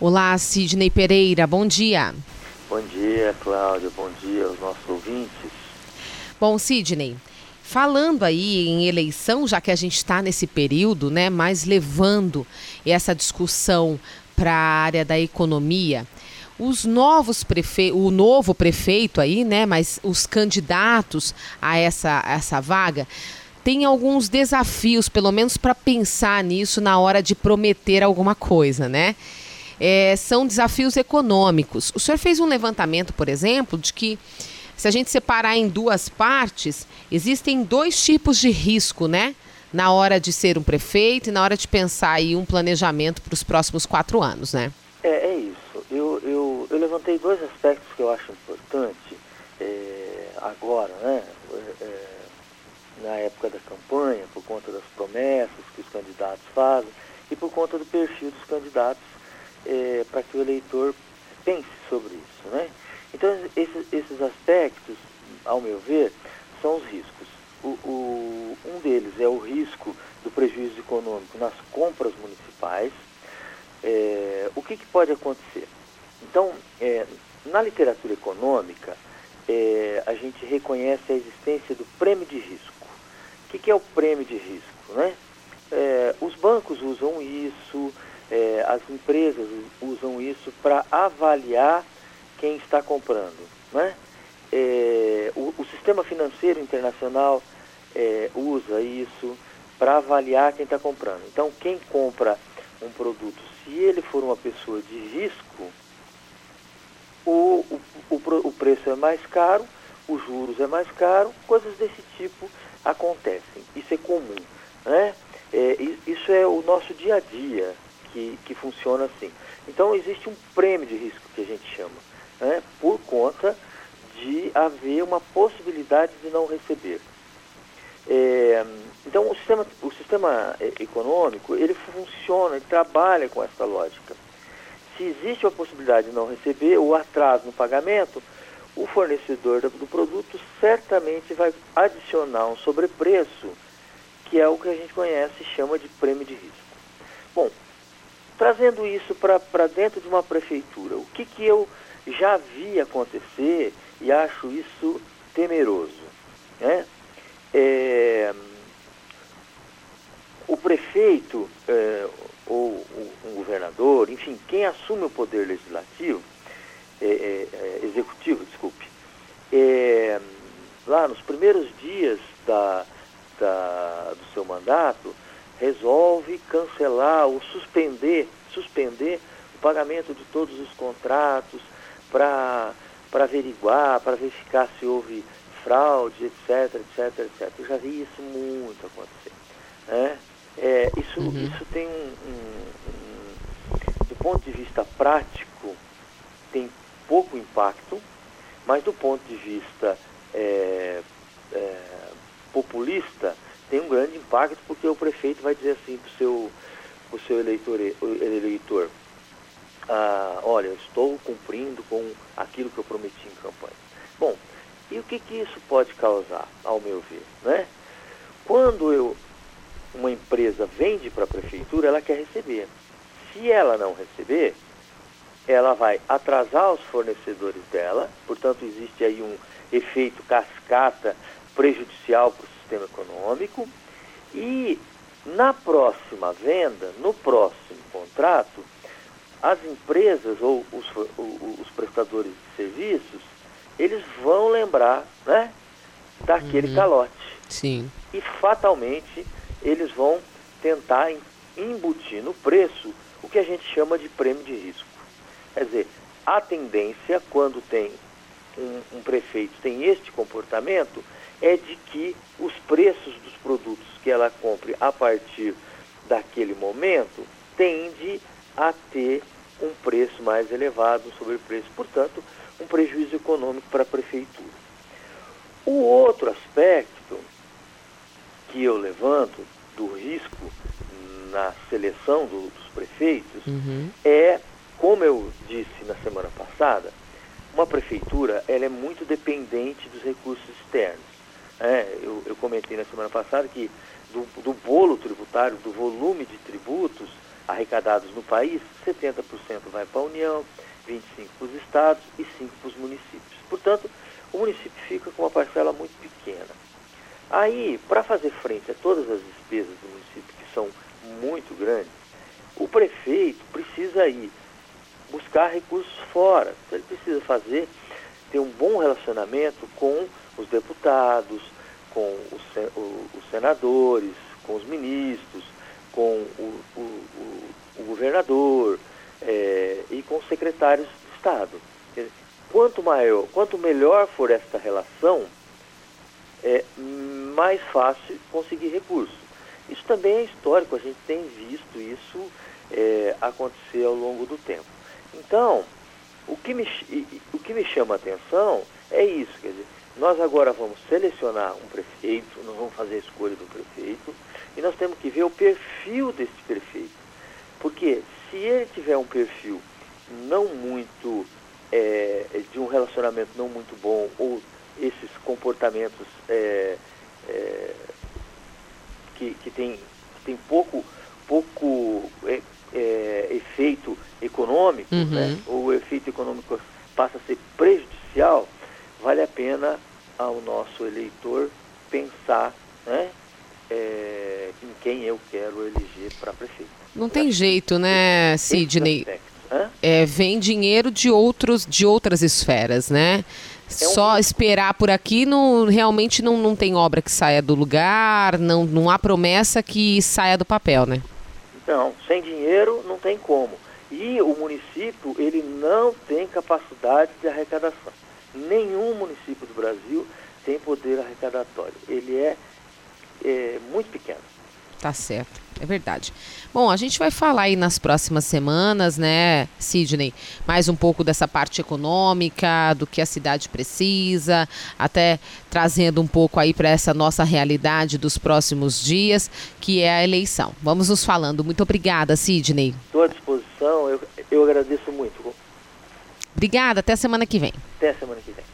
Olá, Sidney Pereira, bom dia. Bom dia, Cláudia, bom dia aos nossos ouvintes. Bom, Sidney, falando aí em eleição, já que a gente está nesse período, né, mas levando essa discussão para a área da economia, os novos prefeitos, o novo prefeito aí, né, mas os candidatos a essa, a essa vaga, tem alguns desafios, pelo menos para pensar nisso na hora de prometer alguma coisa, né? É, são desafios econômicos. O senhor fez um levantamento, por exemplo, de que se a gente separar em duas partes, existem dois tipos de risco, né? Na hora de ser um prefeito e na hora de pensar aí um planejamento para os próximos quatro anos, né? É, é isso. Eu, eu, eu, levantei dois aspectos que eu acho importante é, agora, né? É, na época da campanha, por conta das promessas que os candidatos fazem e por conta do perfil dos candidatos é, para que o eleitor pense sobre isso. Né? Então, esses, esses aspectos, ao meu ver, são os riscos. O, o, um deles é o risco do prejuízo econômico nas compras municipais. É, o que, que, pode acontecer? Então, é, na literatura econômica, é, a gente reconhece a existência do prêmio de risco. O que, que é o prêmio de risco? Né? É, os bancos usam isso, é, as empresas usam isso para avaliar quem está comprando. Né? É, o, o, sistema financeiro internacional é, usa isso para avaliar quem está comprando. Então, quem compra um produto, se ele for uma pessoa de risco, o, o, o, preço é mais caro, os juros é mais caro, coisas desse tipo acontecem. Isso é comum. Né? É, isso é o nosso dia a dia que, que funciona assim. Então existe um prêmio de risco que a gente chama, né, por conta de haver uma possibilidade de não receber. É, então o sistema, o sistema é, econômico ele funciona, ele trabalha com essa lógica. Se existe a possibilidade de não receber o atraso no pagamento, o fornecedor do produto certamente vai adicionar um sobrepreço, que é o que a gente conhece e chama de prêmio de risco. Bom, Trazendo isso para dentro de uma prefeitura, o que, que eu já vi acontecer e acho isso temeroso? Né? É, o prefeito é, ou um governador, enfim, quem assume o poder legislativo, é, é, é executivo, desculpe, é, lá nos primeiros dias da, da, do seu mandato, resolve cancelar ou suspender, suspender o pagamento de todos os contratos para averiguar, para verificar se houve fraude, etc, etc, etc. Eu já vi isso muito acontecer. Né? É, isso, uhum. isso tem um, um, um, do ponto de vista prático, tem pouco impacto, mas do ponto de vista é, é, populista, tem um grande impacto porque o prefeito vai dizer assim para o seu, pro seu eleitor, eleitor ah, olha, eu estou cumprindo com aquilo que eu prometi em campanha. Bom, e o que, que isso pode causar, ao meu ver? Né? Quando eu, uma empresa vende para a prefeitura, ela quer receber. Se ela não receber, ela vai atrasar os fornecedores dela, portanto existe aí um efeito cascata prejudicial para o sistema econômico e na próxima venda, no próximo contrato, as empresas ou os, os prestadores de serviços, eles vão lembrar né, daquele uhum. calote. Sim. E fatalmente eles vão tentar embutir no preço o que a gente chama de prêmio de risco. Quer dizer, a tendência, quando tem um, um prefeito tem este comportamento, é de que os preços dos produtos que ela compre a partir daquele momento tende a ter um preço mais elevado sobre o preço, portanto, um prejuízo econômico para a prefeitura. O outro aspecto que eu levanto do risco na seleção do, dos prefeitos uhum. é, como eu disse na semana passada, uma prefeitura ela é muito dependente dos recursos externos. É, eu, eu, comentei na semana passada que do, do, bolo tributário, do volume de tributos, arrecadados no país, 70% vai para a União, 25% para os estados e 5% para os municípios. Portanto, o município fica com uma parcela muito pequena. Aí, para fazer frente a todas as despesas do município, que são muito grandes, o prefeito precisa ir buscar recursos fora. Então, ele precisa fazer, ter um bom relacionamento com os deputados, com os, senadores, com os ministros, com o, o, o, o governador é, e com os secretários de Estado. Quanto maior, quanto melhor for esta relação, é mais fácil conseguir recursos. Isso também é histórico, a gente tem visto isso é, acontecer ao longo do tempo. Então, o que, me, o que me chama a atenção é isso, quer dizer, nós agora vamos selecionar um prefeito, nós vamos fazer a escolha do prefeito, e nós temos que ver o perfil desse prefeito. Porque se ele tiver um perfil não muito, é, de um relacionamento não muito bom, ou esses comportamentos é, é, que, que, tem, que tem pouco, efeito econômico, uhum. né? ou o efeito econômico passa a ser prejudicial, vale a pena ao nosso eleitor pensar né, é, em quem eu quero eleger para prefeito. Não tem jeito, né, Sidney? É, vem dinheiro de outros de outras esferas, né? É um... Só esperar por aqui não, realmente não, não tem obra que saia do lugar, não, não há promessa que saia do papel, né? Não, sem dinheiro não tem como. E o município, ele não tem capacidade de arrecadação. Nenhum município do Brasil tem poder arrecadatório. Ele é, é muito pequeno. Tá certo, é verdade. Bom, a gente vai falar aí nas próximas semanas, né, Sidney, mais um pouco dessa parte econômica, do que a cidade precisa, até trazendo um pouco aí para essa nossa realidade dos próximos dias, que é a eleição. Vamos nos falando. Muito obrigada, Sidney. Estou à disposição, eu, eu agradeço muito. Obrigada, até semana que vem. Até semana que vem.